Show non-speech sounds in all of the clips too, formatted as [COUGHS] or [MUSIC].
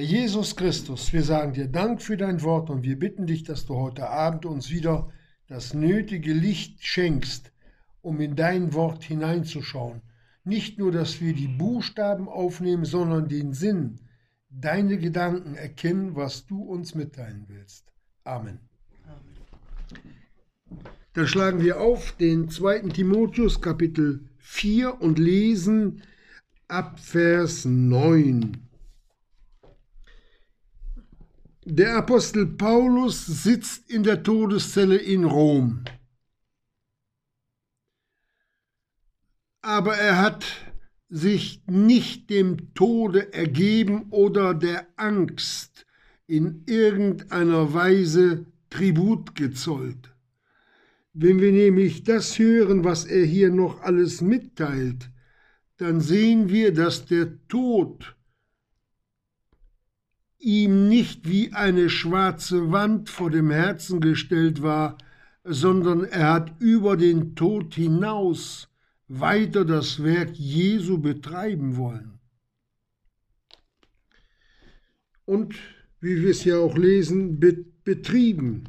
Jesus Christus, wir sagen dir Dank für dein Wort und wir bitten dich, dass du heute Abend uns wieder das nötige Licht schenkst, um in dein Wort hineinzuschauen. Nicht nur, dass wir die Buchstaben aufnehmen, sondern den Sinn, deine Gedanken erkennen, was du uns mitteilen willst. Amen. Amen. Dann schlagen wir auf den 2. Timotheus Kapitel 4 und lesen ab Vers 9. Der Apostel Paulus sitzt in der Todeszelle in Rom. Aber er hat sich nicht dem Tode ergeben oder der Angst in irgendeiner Weise Tribut gezollt. Wenn wir nämlich das hören, was er hier noch alles mitteilt, dann sehen wir, dass der Tod ihm nicht wie eine schwarze Wand vor dem Herzen gestellt war, sondern er hat über den Tod hinaus weiter das Werk Jesu betreiben wollen. Und, wie wir es ja auch lesen, betrieben.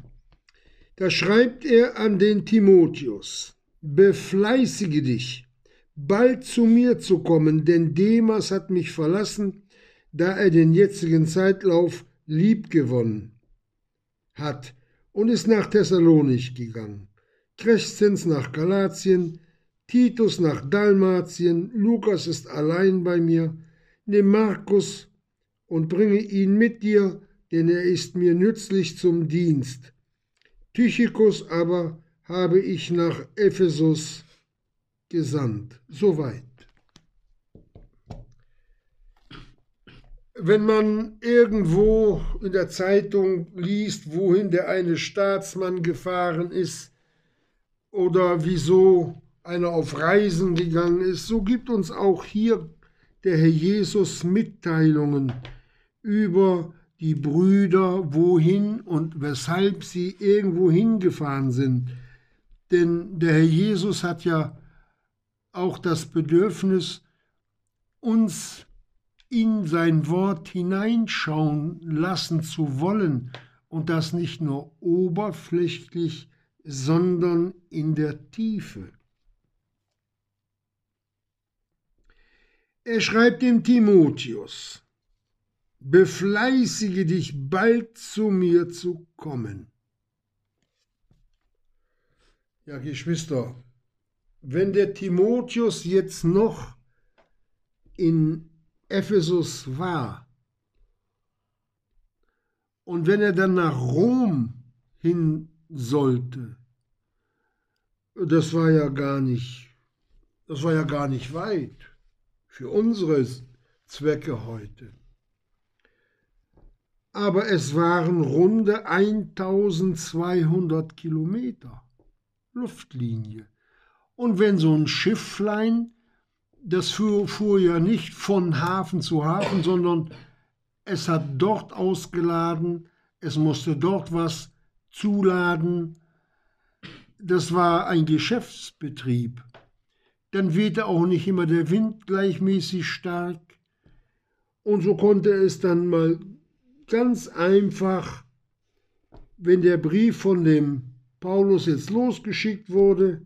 Da schreibt er an den Timotheus, befleißige dich, bald zu mir zu kommen, denn Demas hat mich verlassen, da er den jetzigen Zeitlauf liebgewonnen hat und ist nach Thessalonich gegangen, Crescens nach Galatien, Titus nach Dalmatien, Lukas ist allein bei mir, nimm Markus und bringe ihn mit dir, denn er ist mir nützlich zum Dienst. Tychicus aber habe ich nach Ephesus gesandt. Soweit. Wenn man irgendwo in der Zeitung liest, wohin der eine Staatsmann gefahren ist oder wieso einer auf Reisen gegangen ist, so gibt uns auch hier der Herr Jesus Mitteilungen über die Brüder, wohin und weshalb sie irgendwo hingefahren sind. Denn der Herr Jesus hat ja auch das Bedürfnis, uns in sein Wort hineinschauen lassen zu wollen und das nicht nur oberflächlich, sondern in der Tiefe. Er schreibt dem Timotheus, befleißige dich bald zu mir zu kommen. Ja, Geschwister, wenn der Timotheus jetzt noch in Ephesus war. Und wenn er dann nach Rom hin sollte, das war ja gar nicht, das war ja gar nicht weit für unsere Zwecke heute. Aber es waren runde 1200 Kilometer Luftlinie. Und wenn so ein Schifflein das fuhr, fuhr ja nicht von Hafen zu Hafen, sondern es hat dort ausgeladen, es musste dort was zuladen. Das war ein Geschäftsbetrieb. Dann wehte auch nicht immer der Wind gleichmäßig stark. Und so konnte es dann mal ganz einfach, wenn der Brief von dem Paulus jetzt losgeschickt wurde,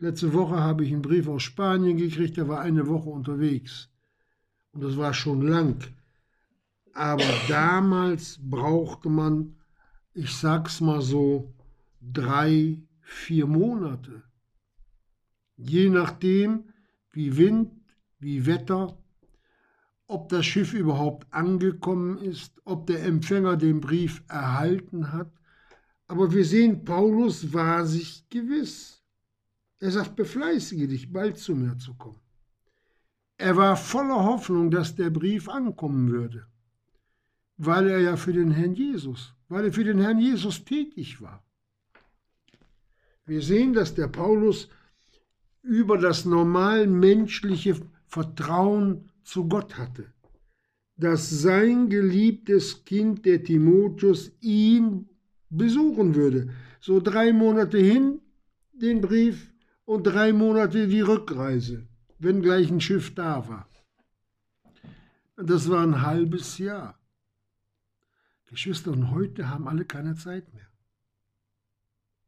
Letzte Woche habe ich einen Brief aus Spanien gekriegt, der war eine Woche unterwegs. Und das war schon lang. Aber [COUGHS] damals brauchte man, ich sag's mal so, drei, vier Monate. Je nachdem, wie Wind, wie Wetter, ob das Schiff überhaupt angekommen ist, ob der Empfänger den Brief erhalten hat. Aber wir sehen, Paulus war sich gewiss. Er sagt, befleißige dich, bald zu mir zu kommen. Er war voller Hoffnung, dass der Brief ankommen würde, weil er ja für den Herrn Jesus, weil er für den Herrn Jesus tätig war. Wir sehen, dass der Paulus über das normal menschliche Vertrauen zu Gott hatte, dass sein geliebtes Kind, der Timotheus, ihn besuchen würde. So drei Monate hin, den Brief, und drei Monate die Rückreise, wenn gleich ein Schiff da war. Das war ein halbes Jahr. Geschwister, und heute haben alle keine Zeit mehr.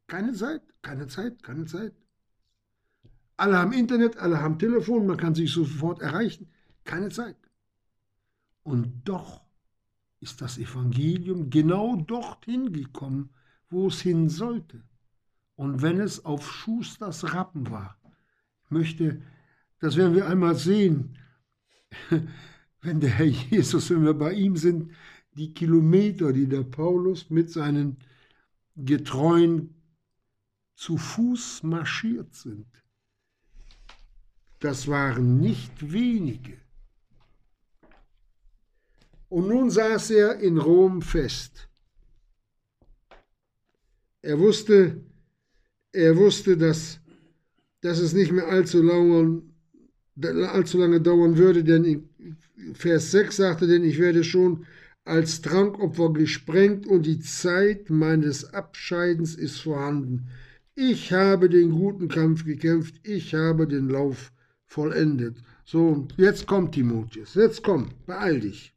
Keine Zeit, keine Zeit, keine Zeit. Alle haben Internet, alle haben Telefon, man kann sich sofort erreichen. Keine Zeit. Und doch ist das Evangelium genau dorthin gekommen, wo es hin sollte. Und wenn es auf Schusters Rappen war, ich möchte, das werden wir einmal sehen, [LAUGHS] wenn der Herr Jesus, wenn wir bei ihm sind, die Kilometer, die der Paulus mit seinen Getreuen zu Fuß marschiert sind, das waren nicht wenige. Und nun saß er in Rom fest. Er wusste, er wusste, dass, dass es nicht mehr allzu lange, allzu lange dauern würde, denn in Vers 6 sagte, denn ich werde schon als Trankopfer gesprengt und die Zeit meines Abscheidens ist vorhanden. Ich habe den guten Kampf gekämpft, ich habe den Lauf vollendet. So, jetzt kommt Timotheus, jetzt komm, beeil dich.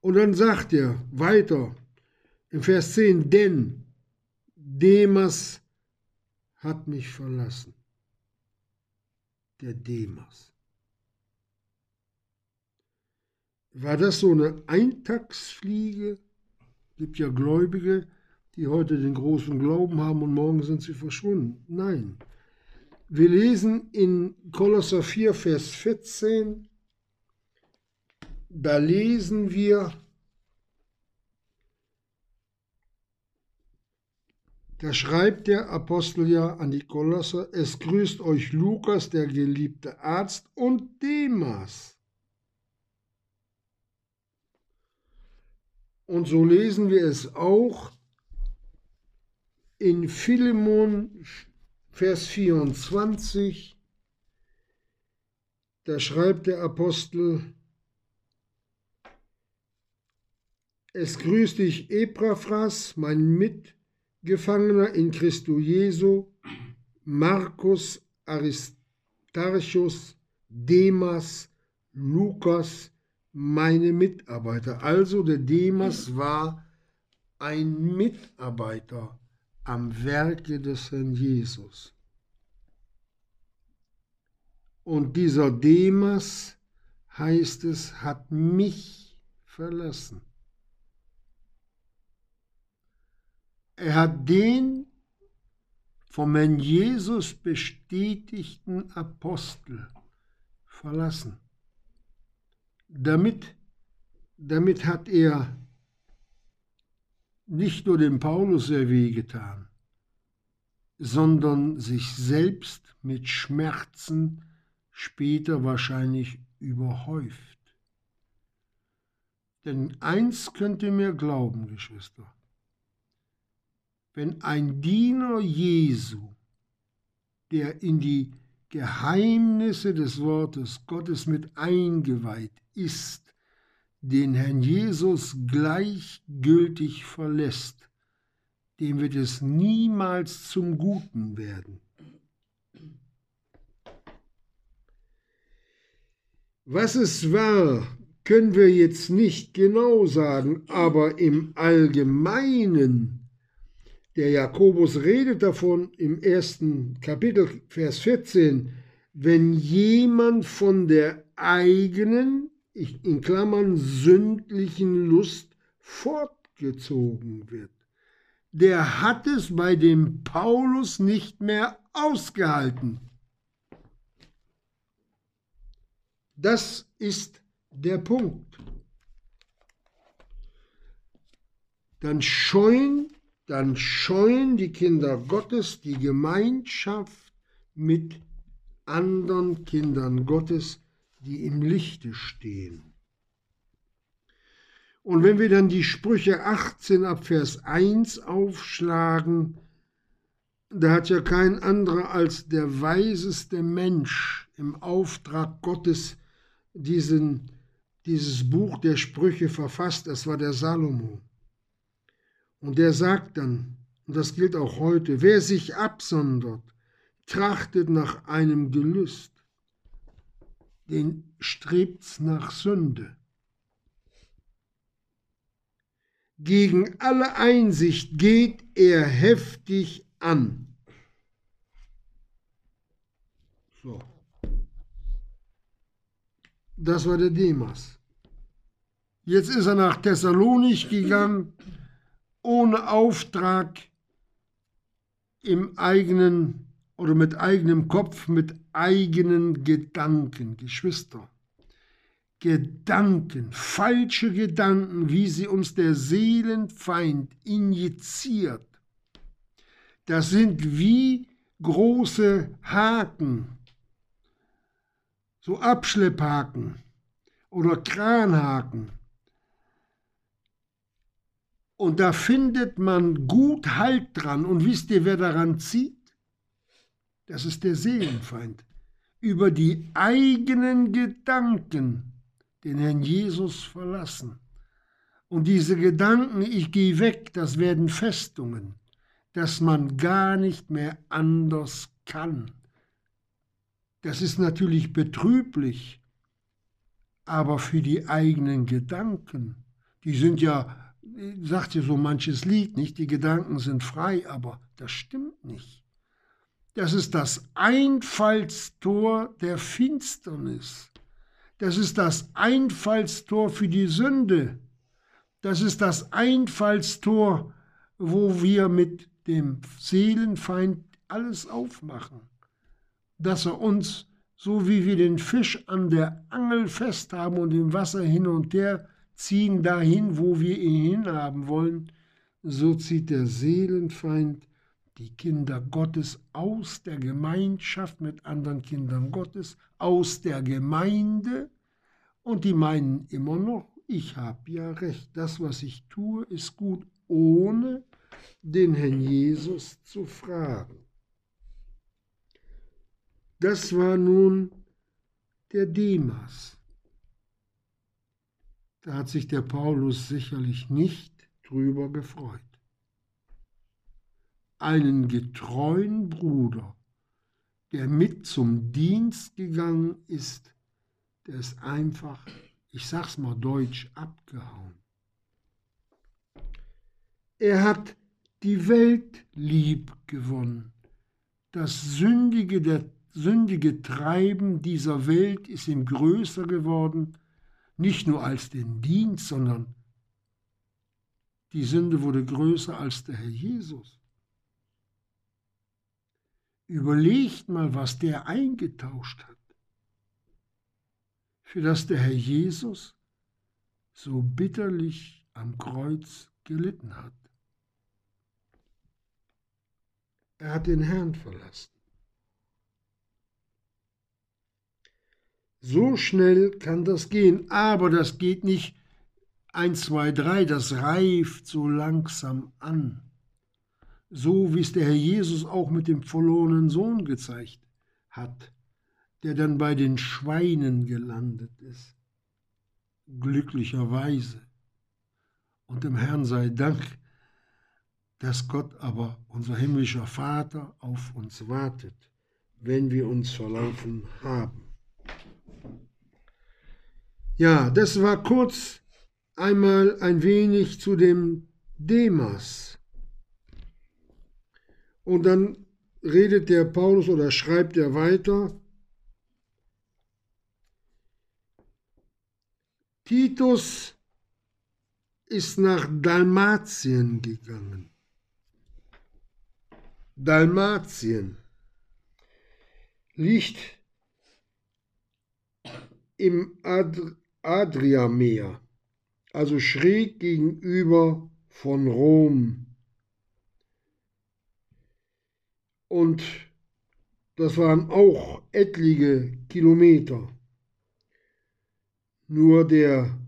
Und dann sagt er weiter im Vers 10, denn Demas hat mich verlassen. Der Demas. War das so eine Eintagsfliege? Gibt ja Gläubige, die heute den großen Glauben haben und morgen sind sie verschwunden. Nein. Wir lesen in Kolosser 4, Vers 14, da lesen wir, da schreibt der Apostel ja an die Kolosser, es grüßt euch Lukas, der geliebte Arzt, und Demas. Und so lesen wir es auch in Philemon, Vers 24. Da schreibt der Apostel, Es grüßt dich Epaphras, mein Mitgefangener in Christo Jesu, Markus, Aristarchus, Demas, Lukas, meine Mitarbeiter. Also der Demas war ein Mitarbeiter am Werke des Herrn Jesus. Und dieser Demas, heißt es, hat mich verlassen. Er hat den vom Herrn Jesus bestätigten Apostel verlassen. Damit, damit hat er nicht nur dem Paulus sehr wehgetan, sondern sich selbst mit Schmerzen später wahrscheinlich überhäuft. Denn eins könnt ihr mir glauben, Geschwister, wenn ein Diener Jesu, der in die Geheimnisse des Wortes Gottes mit eingeweiht ist, den Herrn Jesus gleichgültig verlässt, dem wird es niemals zum Guten werden. Was es war, können wir jetzt nicht genau sagen, aber im Allgemeinen der Jakobus redet davon im ersten Kapitel, Vers 14, wenn jemand von der eigenen, in Klammern sündlichen Lust fortgezogen wird. Der hat es bei dem Paulus nicht mehr ausgehalten. Das ist der Punkt. Dann scheuen dann scheuen die Kinder Gottes die Gemeinschaft mit anderen Kindern Gottes, die im Lichte stehen. Und wenn wir dann die Sprüche 18 ab Vers 1 aufschlagen, da hat ja kein anderer als der weiseste Mensch im Auftrag Gottes diesen, dieses Buch der Sprüche verfasst, das war der Salomo. Und er sagt dann, und das gilt auch heute, wer sich absondert, trachtet nach einem Gelüst, den strebt's nach Sünde. Gegen alle Einsicht geht er heftig an. So. Das war der Demas. Jetzt ist er nach Thessalonich gegangen, ohne Auftrag, im eigenen oder mit eigenem Kopf, mit eigenen Gedanken, Geschwister. Gedanken, falsche Gedanken, wie sie uns der Seelenfeind injiziert. Das sind wie große Haken, so Abschlepphaken oder Kranhaken. Und da findet man gut Halt dran. Und wisst ihr, wer daran zieht? Das ist der Seelenfeind. Über die eigenen Gedanken den Herrn Jesus verlassen. Und diese Gedanken, ich gehe weg, das werden Festungen, dass man gar nicht mehr anders kann. Das ist natürlich betrüblich, aber für die eigenen Gedanken, die sind ja, sagt ja so manches Lied, nicht? Die Gedanken sind frei, aber das stimmt nicht. Das ist das Einfallstor der Finsternis. Das ist das Einfallstor für die Sünde. Das ist das Einfallstor, wo wir mit dem Seelenfeind alles aufmachen. Dass er uns, so wie wir den Fisch an der Angel festhaben und im Wasser hin und her ziehen, dahin, wo wir ihn hinhaben wollen, so zieht der Seelenfeind die Kinder Gottes aus der Gemeinschaft mit anderen Kindern Gottes, aus der Gemeinde und die meinen immer noch, ich habe ja recht, das, was ich tue, ist gut, ohne den Herrn Jesus zu fragen. Das war nun der Demas. Da hat sich der Paulus sicherlich nicht drüber gefreut einen getreuen Bruder, der mit zum Dienst gegangen ist, der ist einfach, ich sag's mal deutsch, abgehauen. Er hat die Welt lieb gewonnen. Das sündige, der sündige Treiben dieser Welt ist ihm größer geworden, nicht nur als den Dienst, sondern die Sünde wurde größer als der Herr Jesus. Überlegt mal, was der eingetauscht hat, für das der Herr Jesus so bitterlich am Kreuz gelitten hat. Er hat den Herrn verlassen. So schnell kann das gehen, aber das geht nicht 1, 2, 3, das reift so langsam an so wie es der Herr Jesus auch mit dem verlorenen Sohn gezeigt hat, der dann bei den Schweinen gelandet ist. Glücklicherweise. Und dem Herrn sei Dank, dass Gott aber, unser himmlischer Vater, auf uns wartet, wenn wir uns verlaufen haben. Ja, das war kurz einmal ein wenig zu dem Demas. Und dann redet der Paulus oder schreibt er weiter. Titus ist nach Dalmatien gegangen. Dalmatien liegt im Ad Adriameer, also schräg gegenüber von Rom. Und das waren auch etliche Kilometer. Nur der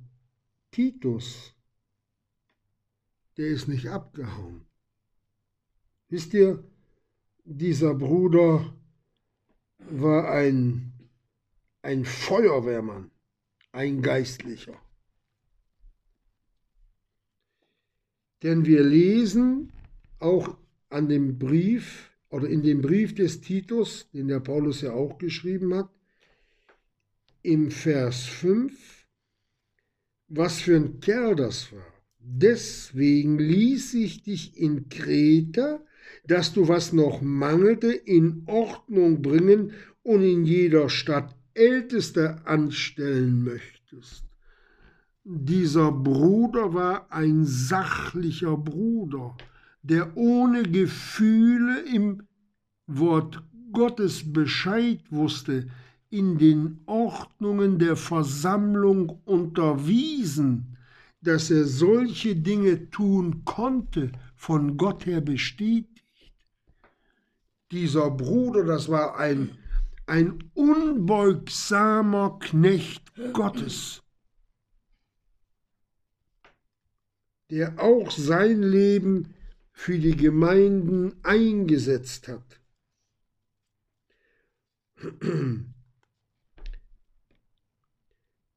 Titus, der ist nicht abgehauen. Wisst ihr, dieser Bruder war ein, ein Feuerwehrmann, ein Geistlicher. Denn wir lesen auch an dem Brief, oder in dem Brief des Titus, den der Paulus ja auch geschrieben hat, im Vers 5, was für ein Kerl das war. Deswegen ließ ich dich in Kreta, dass du, was noch mangelte, in Ordnung bringen und in jeder Stadt Älteste anstellen möchtest. Dieser Bruder war ein sachlicher Bruder, der ohne Gefühle im Wort Gottes Bescheid wusste, in den Ordnungen der Versammlung unterwiesen, dass er solche Dinge tun konnte, von Gott her bestätigt. Dieser Bruder, das war ein, ein unbeugsamer Knecht Gottes, der auch sein Leben für die Gemeinden eingesetzt hat.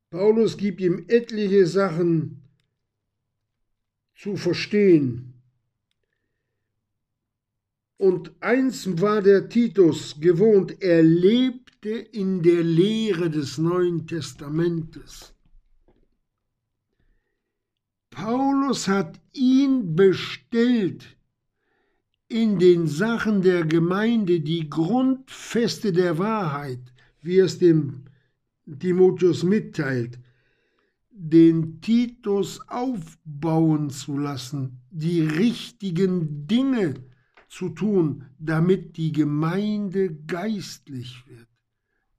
Paulus gibt ihm etliche Sachen zu verstehen. Und eins war der Titus gewohnt, er lebte in der Lehre des Neuen Testamentes. Paulus hat ihn bestellt, in den Sachen der Gemeinde die Grundfeste der Wahrheit, wie es dem Timotheus mitteilt, den Titus aufbauen zu lassen, die richtigen Dinge zu tun, damit die Gemeinde geistlich wird.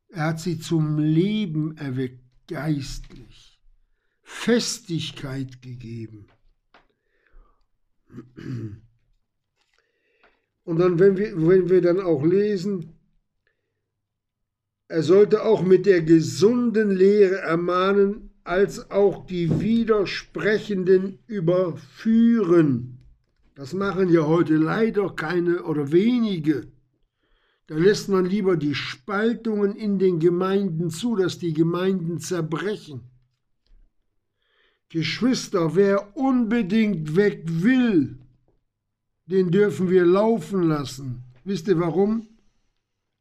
Er hat sie zum Leben erweckt, geistlich, Festigkeit gegeben. Und dann, wenn wir, wenn wir dann auch lesen, er sollte auch mit der gesunden Lehre ermahnen, als auch die Widersprechenden überführen. Das machen ja heute leider keine oder wenige. Da lässt man lieber die Spaltungen in den Gemeinden zu, dass die Gemeinden zerbrechen. Geschwister, wer unbedingt weg will, den dürfen wir laufen lassen. Wisst ihr warum?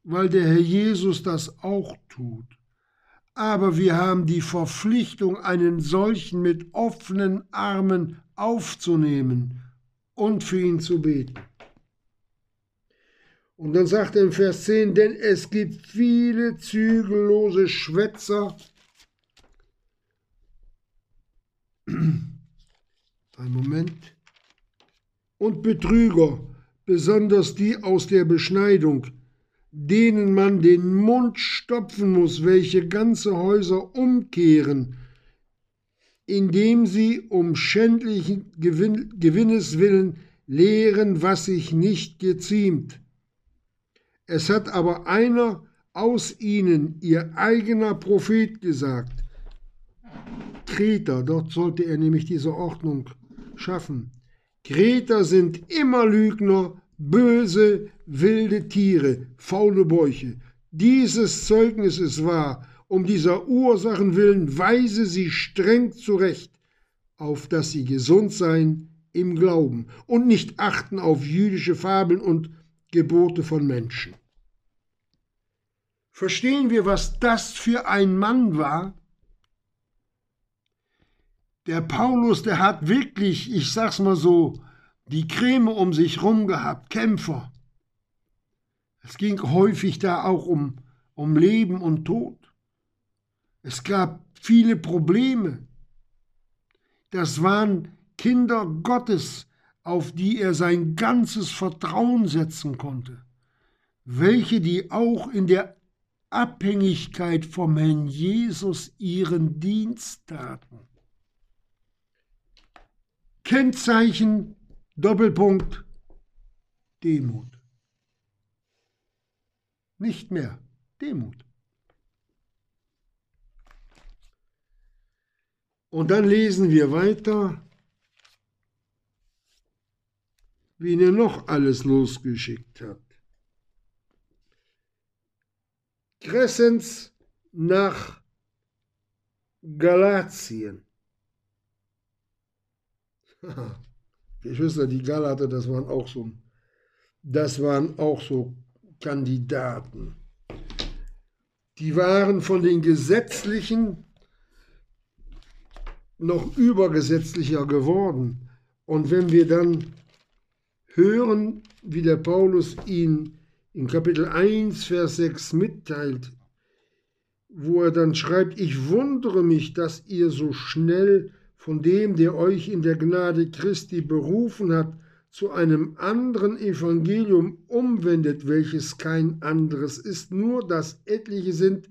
weil der Herr Jesus das auch tut. Aber wir haben die Verpflichtung, einen solchen mit offenen Armen aufzunehmen und für ihn zu beten. Und dann sagt er im Vers 10, denn es gibt viele zügellose Schwätzer, [CLEARS THROAT] ein Moment, und Betrüger, besonders die aus der Beschneidung, denen man den Mund stopfen muss, welche ganze Häuser umkehren, indem sie um schändlichen Gewinn, Gewinnes willen lehren, was sich nicht geziemt. Es hat aber einer aus ihnen, ihr eigener Prophet, gesagt, Kreter, dort sollte er nämlich diese Ordnung schaffen. Kreter sind immer Lügner, böse, wilde Tiere, faule Bäuche. Dieses Zeugnis ist wahr, um dieser Ursachen willen weise sie streng zurecht, auf dass sie gesund seien im Glauben und nicht achten auf jüdische Fabeln und Gebote von Menschen. Verstehen wir, was das für ein Mann war? Der Paulus, der hat wirklich, ich sag's mal so, die Creme um sich rum gehabt, Kämpfer. Es ging häufig da auch um, um Leben und Tod. Es gab viele Probleme. Das waren Kinder Gottes, auf die er sein ganzes Vertrauen setzen konnte, welche die auch in der Abhängigkeit vom Herrn Jesus ihren Dienst taten. Kennzeichen Doppelpunkt Demut. Nicht mehr Demut. Und dann lesen wir weiter, wen er noch alles losgeschickt hat. Crescens nach Galatien. Geschwister, [LAUGHS] die Galater, das waren auch so, das waren auch so Kandidaten. Die waren von den gesetzlichen, noch übergesetzlicher geworden. Und wenn wir dann hören, wie der Paulus ihn in Kapitel 1, Vers 6 mitteilt, wo er dann schreibt, ich wundere mich, dass ihr so schnell von dem, der euch in der Gnade Christi berufen hat, zu einem anderen Evangelium umwendet, welches kein anderes ist, nur dass etliche sind,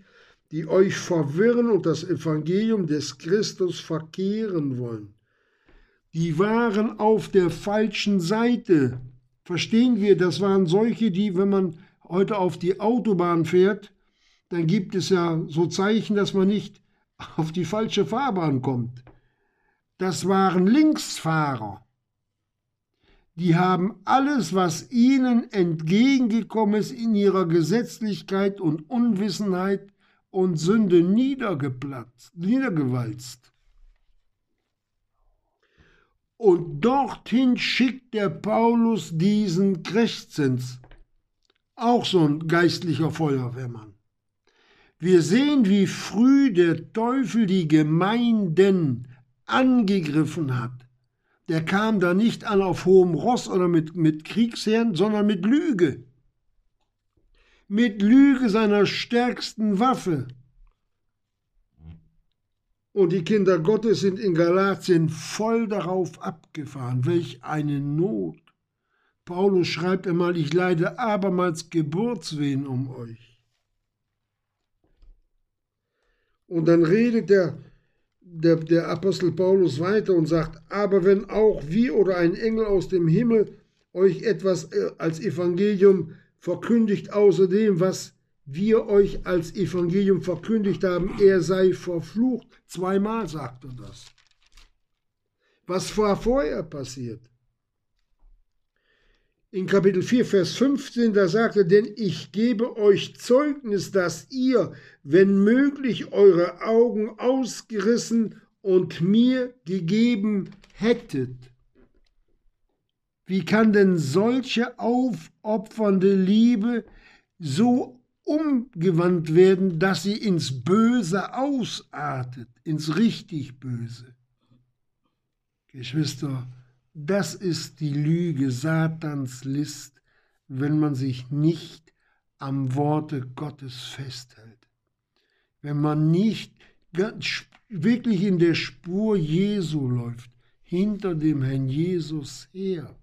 die euch verwirren und das Evangelium des Christus verkehren wollen. Die waren auf der falschen Seite. Verstehen wir, das waren solche, die, wenn man heute auf die Autobahn fährt, dann gibt es ja so Zeichen, dass man nicht auf die falsche Fahrbahn kommt. Das waren Linksfahrer. Die haben alles, was ihnen entgegengekommen ist, in ihrer Gesetzlichkeit und Unwissenheit und Sünde niedergeplatzt, niedergewalzt. Und dorthin schickt der Paulus diesen Crescens, auch so ein geistlicher Feuerwehrmann. Wir sehen, wie früh der Teufel die Gemeinden angegriffen hat. Der kam da nicht an auf hohem Ross oder mit, mit Kriegsherren, sondern mit Lüge mit Lüge seiner stärksten Waffe. Und die Kinder Gottes sind in Galatien voll darauf abgefahren. Welch eine Not. Paulus schreibt einmal, ich leide abermals Geburtswehen um euch. Und dann redet der, der, der Apostel Paulus weiter und sagt, aber wenn auch wir oder ein Engel aus dem Himmel euch etwas äh, als Evangelium verkündigt außerdem, was wir euch als Evangelium verkündigt haben, er sei verflucht. Zweimal sagt er das. Was war vorher passiert? In Kapitel 4, Vers 15, da sagt er, denn ich gebe euch Zeugnis, dass ihr, wenn möglich, eure Augen ausgerissen und mir gegeben hättet. Wie kann denn solche aufopfernde Liebe so umgewandt werden, dass sie ins Böse ausartet, ins richtig Böse? Geschwister, das ist die Lüge Satans List, wenn man sich nicht am Worte Gottes festhält. Wenn man nicht wirklich in der Spur Jesu läuft, hinter dem Herrn Jesus her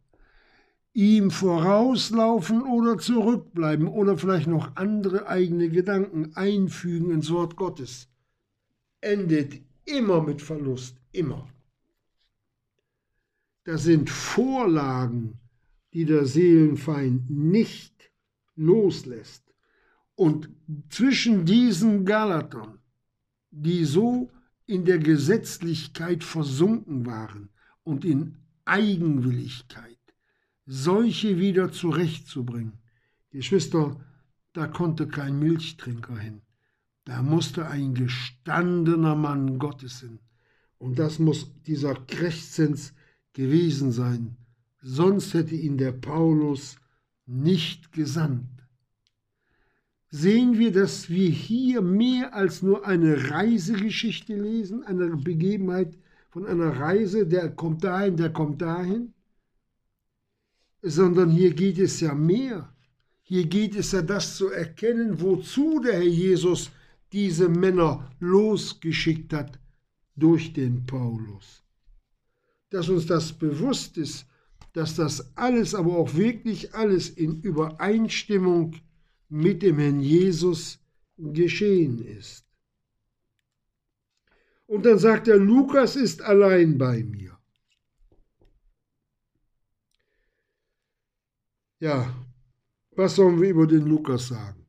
ihm vorauslaufen oder zurückbleiben oder vielleicht noch andere eigene Gedanken einfügen ins Wort Gottes, endet immer mit Verlust, immer. Das sind Vorlagen, die der Seelenfeind nicht loslässt. Und zwischen diesen Galatern, die so in der Gesetzlichkeit versunken waren und in Eigenwilligkeit, solche wieder zurechtzubringen. Geschwister, da konnte kein Milchtrinker hin. Da musste ein gestandener Mann Gottes hin. Und das muss dieser Crescens gewesen sein. Sonst hätte ihn der Paulus nicht gesandt. Sehen wir, dass wir hier mehr als nur eine Reisegeschichte lesen, eine Begebenheit von einer Reise, der kommt dahin, der kommt dahin? Sondern hier geht es ja mehr. Hier geht es ja das zu erkennen, wozu der Herr Jesus diese Männer losgeschickt hat durch den Paulus. Dass uns das bewusst ist, dass das alles, aber auch wirklich alles in Übereinstimmung mit dem Herrn Jesus geschehen ist. Und dann sagt er, Lukas ist allein bei mir. Ja, was sollen wir über den Lukas sagen?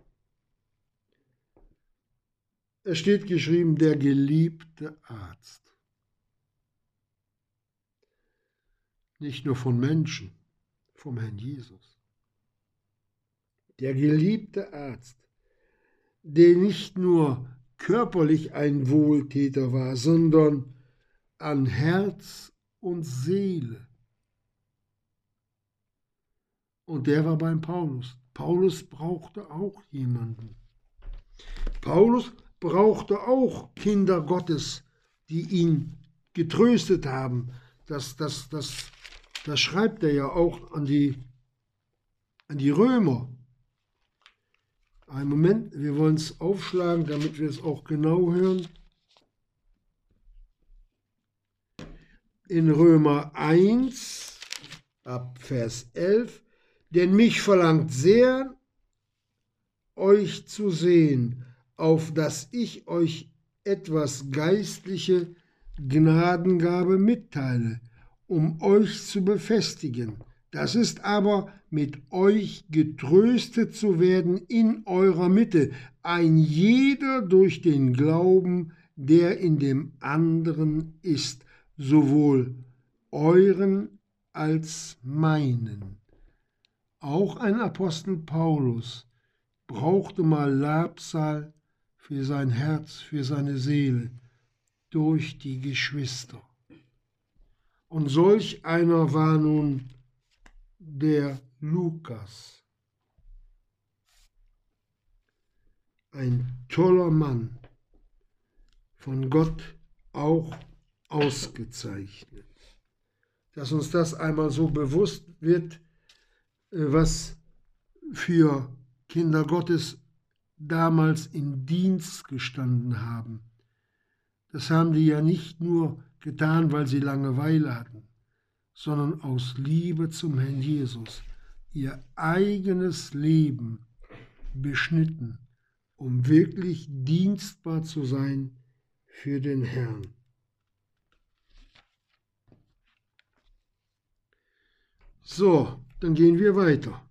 Es steht geschrieben, der geliebte Arzt. Nicht nur von Menschen, vom Herrn Jesus. Der geliebte Arzt, der nicht nur körperlich ein Wohltäter war, sondern an Herz und Seele und der war beim Paulus. Paulus brauchte auch jemanden. Paulus brauchte auch Kinder Gottes, die ihn getröstet haben. Das, das, das, das schreibt er ja auch an die, an die Römer. Einen Moment, wir wollen es aufschlagen, damit wir es auch genau hören. In Römer 1 ab Vers 11, denn mich verlangt sehr, euch zu sehen, auf dass ich euch etwas geistliche Gnadengabe mitteile, um euch zu befestigen. Das ist aber mit euch getröstet zu werden in eurer Mitte, ein jeder durch den Glauben, der in dem anderen ist, sowohl euren als meinen. Auch ein Apostel Paulus brauchte mal Labsal für sein Herz, für seine Seele, durch die Geschwister. Und solch einer war nun der Lukas. Ein toller Mann, von Gott auch ausgezeichnet. Dass uns das einmal so bewusst wird, was für Kinder Gottes damals im Dienst gestanden haben. Das haben die ja nicht nur getan, weil sie Langeweile hatten, sondern aus Liebe zum Herrn Jesus ihr eigenes Leben beschnitten, um wirklich dienstbar zu sein für den Herrn. So, dann gehen wir weiter.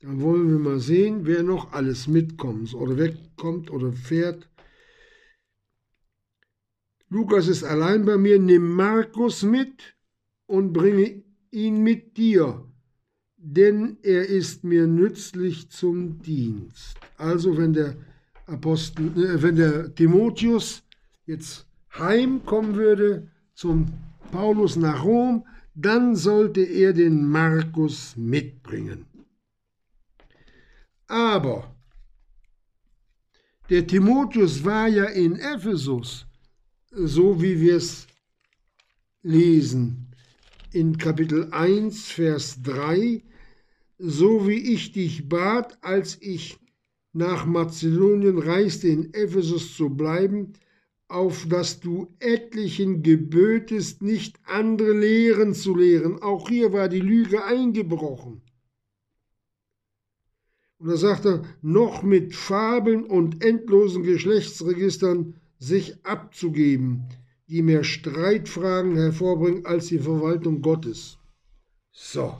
Dann wollen wir mal sehen, wer noch alles mitkommt oder wegkommt oder fährt. Lukas ist allein bei mir, nimm Markus mit und bringe ihn mit dir, denn er ist mir nützlich zum Dienst. Also wenn der Apostel, äh, wenn der Timotheus jetzt heimkommen würde zum Paulus nach Rom, dann sollte er den Markus mitbringen. Aber der Timotheus war ja in Ephesus, so wie wir es lesen in Kapitel 1, Vers 3, so wie ich dich bat, als ich nach Mazedonien reiste, in Ephesus zu bleiben, auf dass du etlichen gebötest, nicht andere Lehren zu lehren. Auch hier war die Lüge eingebrochen. Und da sagt er, noch mit Fabeln und endlosen Geschlechtsregistern sich abzugeben, die mehr Streitfragen hervorbringen als die Verwaltung Gottes. So.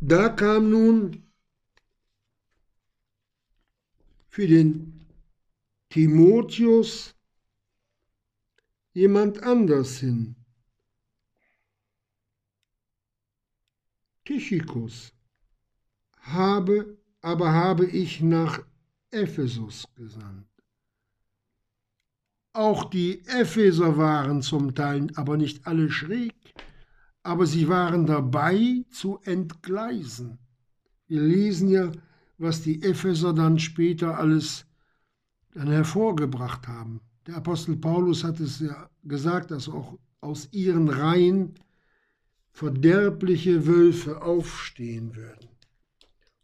Da kam nun für den Timotheus jemand anders hin. Tychikus habe, aber habe ich nach Ephesus gesandt. Auch die Epheser waren zum Teil aber nicht alle schräg, aber sie waren dabei zu entgleisen. Wir lesen ja, was die Epheser dann später alles dann hervorgebracht haben. Der Apostel Paulus hat es ja gesagt, dass auch aus ihren Reihen verderbliche Wölfe aufstehen würden.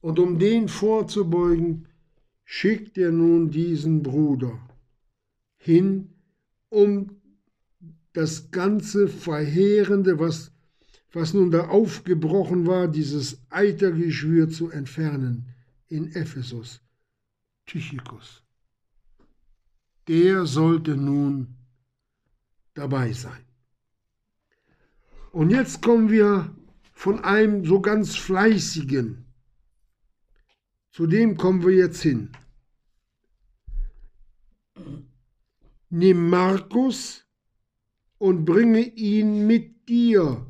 Und um den vorzubeugen, schickt er nun diesen Bruder hin, um das ganze Verheerende, was, was nun da aufgebrochen war, dieses Eitergeschwür zu entfernen in Ephesus, Tychicus. Der sollte nun dabei sein. Und jetzt kommen wir von einem so ganz fleißigen, zu dem kommen wir jetzt hin. Nimm Markus und bringe ihn mit dir,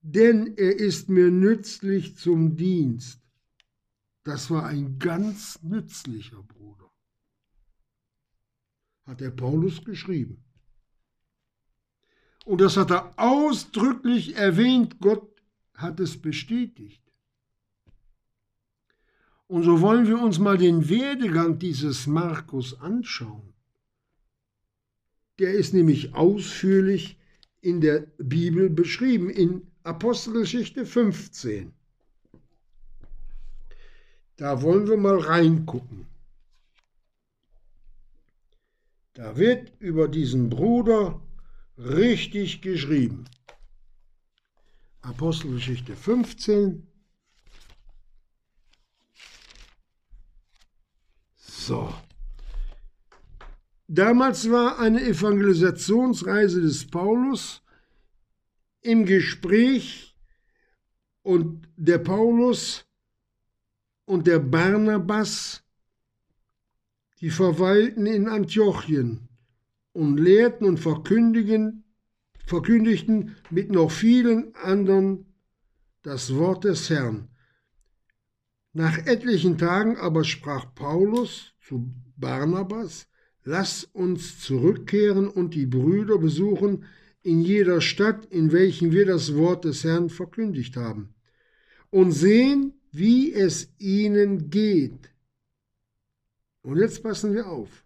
denn er ist mir nützlich zum Dienst. Das war ein ganz nützlicher Bruder, hat der Paulus geschrieben. Und das hat er ausdrücklich erwähnt, Gott hat es bestätigt. Und so wollen wir uns mal den Werdegang dieses Markus anschauen. Der ist nämlich ausführlich in der Bibel beschrieben, in Apostelgeschichte 15. Da wollen wir mal reingucken. Da wird über diesen Bruder richtig geschrieben. Apostelgeschichte 15. So. Damals war eine Evangelisationsreise des Paulus im Gespräch und der Paulus und der Barnabas, die verweilten in Antiochien und lehrten und verkündigen, verkündigten mit noch vielen anderen das Wort des Herrn. Nach etlichen Tagen aber sprach Paulus zu Barnabas, Lass uns zurückkehren und die Brüder besuchen in jeder Stadt, in welchen wir das Wort des Herrn verkündigt haben, und sehen, wie es ihnen geht. Und jetzt passen wir auf.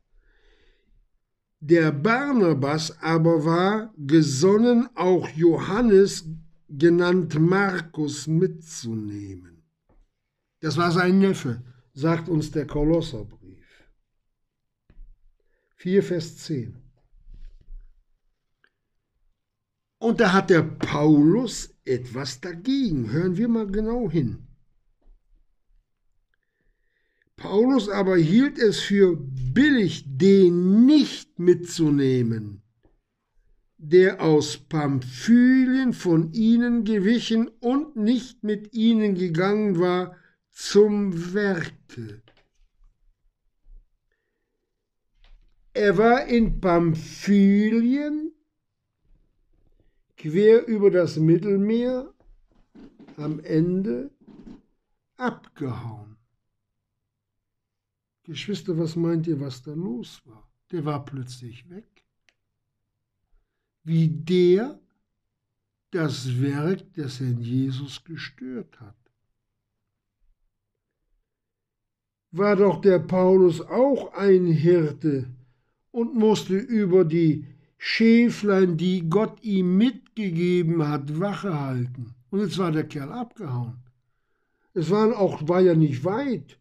Der Barnabas aber war gesonnen, auch Johannes, genannt Markus, mitzunehmen. Das war sein Neffe, sagt uns der Kolosserbrief. 4, Vers 10. Und da hat der Paulus etwas dagegen. Hören wir mal genau hin. Paulus aber hielt es für billig, den nicht mitzunehmen, der aus Pamphylien von ihnen gewichen und nicht mit ihnen gegangen war zum Werke. Er war in Pamphylien, quer über das Mittelmeer, am Ende abgehauen. Geschwister, was meint ihr, was da los war? Der war plötzlich weg. Wie der das Werk des Herrn Jesus gestört hat. War doch der Paulus auch ein Hirte und musste über die Schäflein, die Gott ihm mitgegeben hat, Wache halten. Und jetzt war der Kerl abgehauen. Es waren auch, war ja nicht weit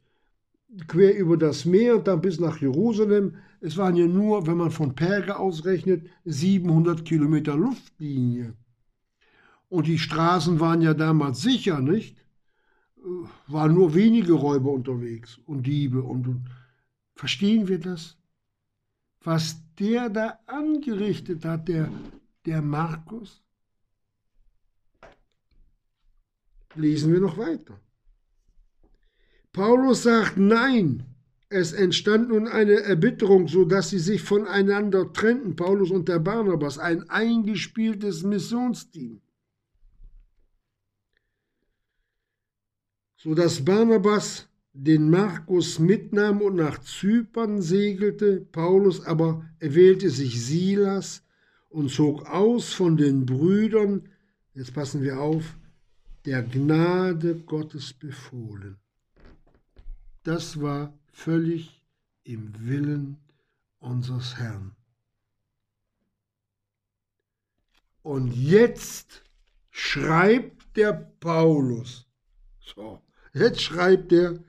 quer über das Meer und dann bis nach Jerusalem. Es waren ja nur, wenn man von Perge ausrechnet, 700 Kilometer Luftlinie. Und die Straßen waren ja damals sicher, nicht? Waren nur wenige Räuber unterwegs und Diebe und, und. Verstehen wir das? Was der da angerichtet hat, der, der Markus? Lesen wir noch weiter. Paulus sagt Nein. Es entstand nun eine Erbitterung, so dass sie sich voneinander trennten, Paulus und der Barnabas, ein eingespieltes Missionsteam. So dass Barnabas den Markus mitnahm und nach Zypern segelte, Paulus aber erwählte sich Silas und zog aus von den Brüdern, jetzt passen wir auf, der Gnade Gottes befohlen. Das war völlig im Willen unseres Herrn. Und jetzt schreibt der Paulus. So, jetzt schreibt er,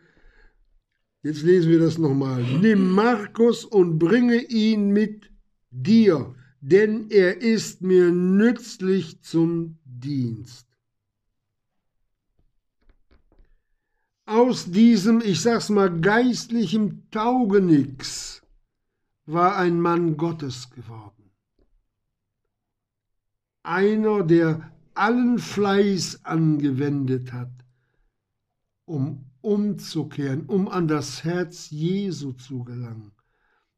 jetzt lesen wir das nochmal. Nimm Markus und bringe ihn mit dir, denn er ist mir nützlich zum Dienst. Aus diesem, ich sag's mal, geistlichen Taugenix war ein Mann Gottes geworden. Einer, der allen Fleiß angewendet hat, um umzukehren, um an das Herz Jesu zu gelangen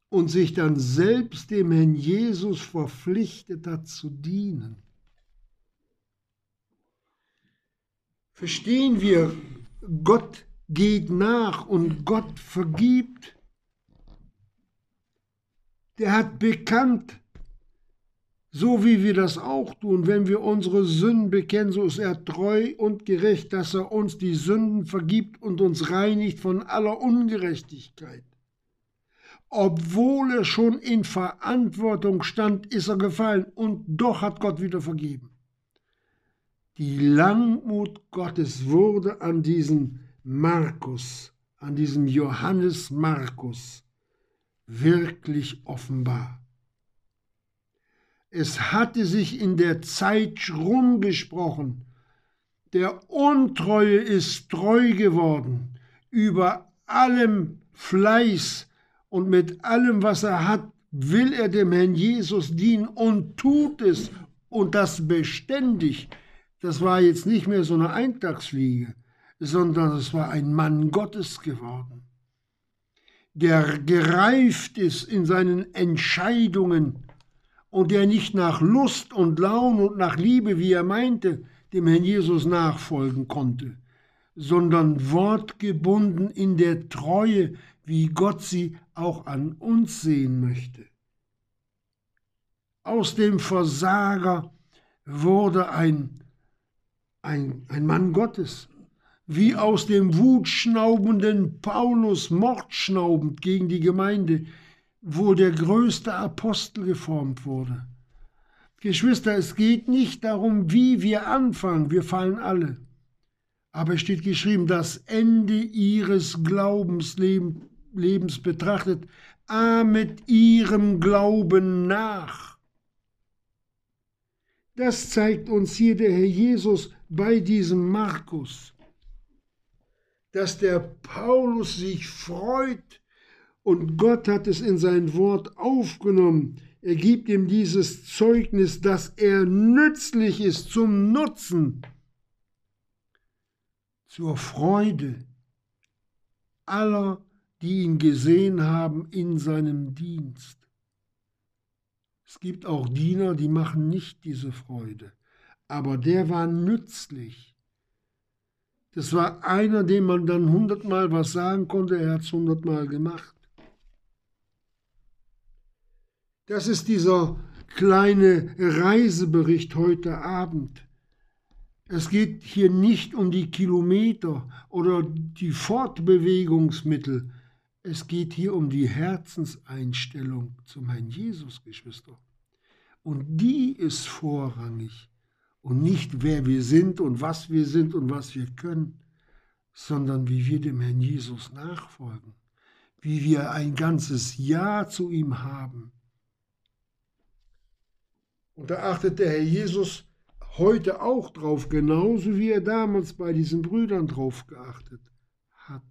und sich dann selbst dem Herrn Jesus verpflichtet hat zu dienen. Verstehen wir, Gott geht nach und Gott vergibt. Der hat bekannt so wie wir das auch tun, wenn wir unsere Sünden bekennen, so ist er treu und gerecht, dass er uns die Sünden vergibt und uns reinigt von aller Ungerechtigkeit. Obwohl er schon in Verantwortung stand, ist er gefallen und doch hat Gott wieder vergeben. Die Langmut Gottes wurde an diesen Markus, an diesem Johannes Markus wirklich offenbar. Es hatte sich in der Zeit rumgesprochen. Der Untreue ist treu geworden. Über allem Fleiß und mit allem, was er hat, will er dem Herrn Jesus dienen und tut es und das beständig. Das war jetzt nicht mehr so eine Eintagsfliege, sondern es war ein Mann Gottes geworden, der gereift ist in seinen Entscheidungen und der nicht nach Lust und Laune und nach Liebe, wie er meinte, dem Herrn Jesus nachfolgen konnte, sondern wortgebunden in der Treue, wie Gott sie auch an uns sehen möchte. Aus dem Versager wurde ein, ein, ein Mann Gottes, wie aus dem wutschnaubenden Paulus mordschnaubend gegen die Gemeinde, wo der größte Apostel geformt wurde. Geschwister, es geht nicht darum, wie wir anfangen, wir fallen alle. Aber es steht geschrieben, das Ende ihres Glaubenslebens betrachtet, ah, mit ihrem Glauben nach. Das zeigt uns hier der Herr Jesus bei diesem Markus, dass der Paulus sich freut, und Gott hat es in sein Wort aufgenommen. Er gibt ihm dieses Zeugnis, dass er nützlich ist zum Nutzen, zur Freude aller, die ihn gesehen haben in seinem Dienst. Es gibt auch Diener, die machen nicht diese Freude, aber der war nützlich. Das war einer, dem man dann hundertmal was sagen konnte, er hat es hundertmal gemacht. Das ist dieser kleine Reisebericht heute Abend. Es geht hier nicht um die Kilometer oder die Fortbewegungsmittel. Es geht hier um die Herzenseinstellung zum Herrn Jesus, Geschwister. Und die ist vorrangig. Und nicht wer wir sind und was wir sind und was wir können, sondern wie wir dem Herrn Jesus nachfolgen. Wie wir ein ganzes Ja zu ihm haben und da achtet der Herr Jesus heute auch drauf, genauso wie er damals bei diesen Brüdern drauf geachtet hat.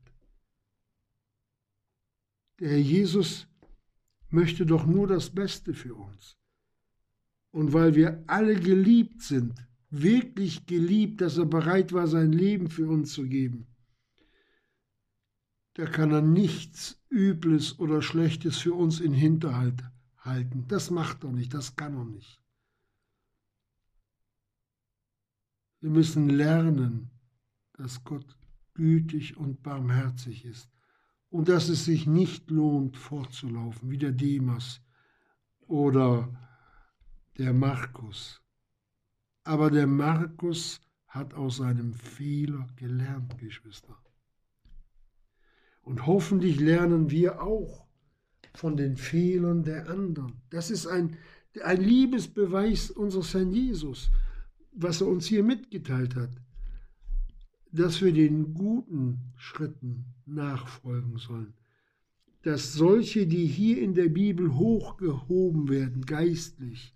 Der Herr Jesus möchte doch nur das Beste für uns. Und weil wir alle geliebt sind, wirklich geliebt, dass er bereit war, sein Leben für uns zu geben, da kann er nichts Übles oder Schlechtes für uns in Hinterhalt halten. Das macht er nicht, das kann er nicht. Wir müssen lernen, dass Gott gütig und barmherzig ist und dass es sich nicht lohnt, fortzulaufen, wie der Demas oder der Markus. Aber der Markus hat aus seinem Fehler gelernt, Geschwister. Und hoffentlich lernen wir auch von den Fehlern der anderen. Das ist ein, ein Liebesbeweis unseres Herrn Jesus was er uns hier mitgeteilt hat, dass wir den guten Schritten nachfolgen sollen, dass solche, die hier in der Bibel hochgehoben werden, geistlich,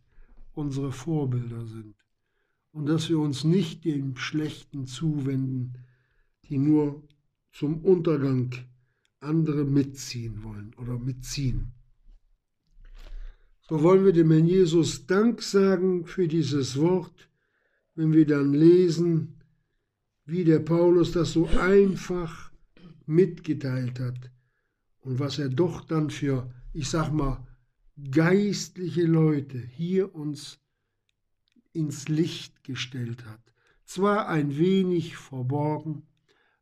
unsere Vorbilder sind und dass wir uns nicht dem Schlechten zuwenden, die nur zum Untergang andere mitziehen wollen oder mitziehen. So wollen wir dem Herrn Jesus Dank sagen für dieses Wort, wenn wir dann lesen, wie der Paulus das so einfach mitgeteilt hat und was er doch dann für, ich sag mal, geistliche Leute hier uns ins Licht gestellt hat. Zwar ein wenig verborgen,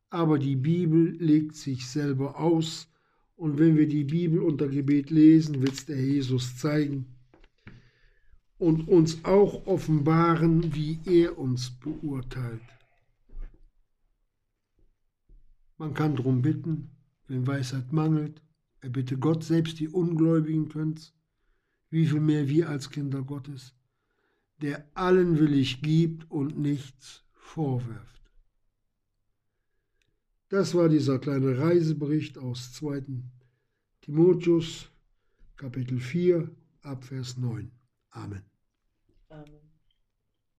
aber die Bibel legt sich selber aus und wenn wir die Bibel unter Gebet lesen, wird es der Jesus zeigen. und uns auch offenbaren, wie er uns beurteilt. Man kann darum bitten, wenn Weisheit mangelt, er bitte Gott, selbst die Ungläubigen könnt's, wie viel mehr wir als Kinder Gottes, der allen willig gibt und nichts vorwirft. Das war dieser kleine Reisebericht aus 2. Timotheus, Kapitel 4, Abvers 9. Amen. Amen.